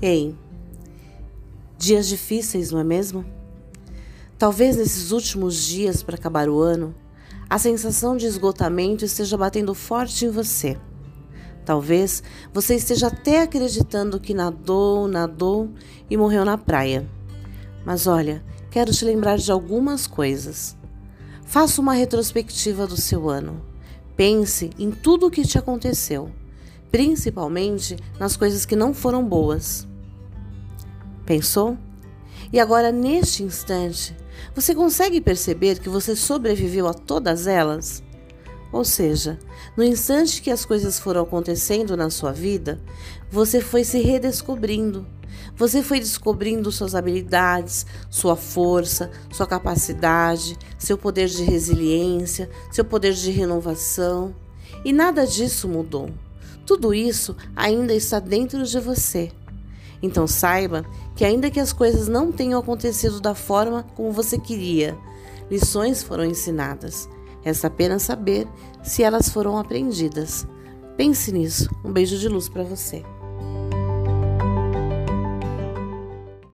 Ei, dias difíceis, não é mesmo? Talvez nesses últimos dias para acabar o ano, a sensação de esgotamento esteja batendo forte em você. Talvez você esteja até acreditando que nadou, nadou e morreu na praia. Mas olha, quero te lembrar de algumas coisas. Faça uma retrospectiva do seu ano. Pense em tudo o que te aconteceu, principalmente nas coisas que não foram boas. Pensou? E agora, neste instante, você consegue perceber que você sobreviveu a todas elas? Ou seja, no instante que as coisas foram acontecendo na sua vida, você foi se redescobrindo. Você foi descobrindo suas habilidades, sua força, sua capacidade, seu poder de resiliência, seu poder de renovação. E nada disso mudou. Tudo isso ainda está dentro de você. Então saiba que, ainda que as coisas não tenham acontecido da forma como você queria, lições foram ensinadas. Resta apenas saber se elas foram aprendidas. Pense nisso. Um beijo de luz para você.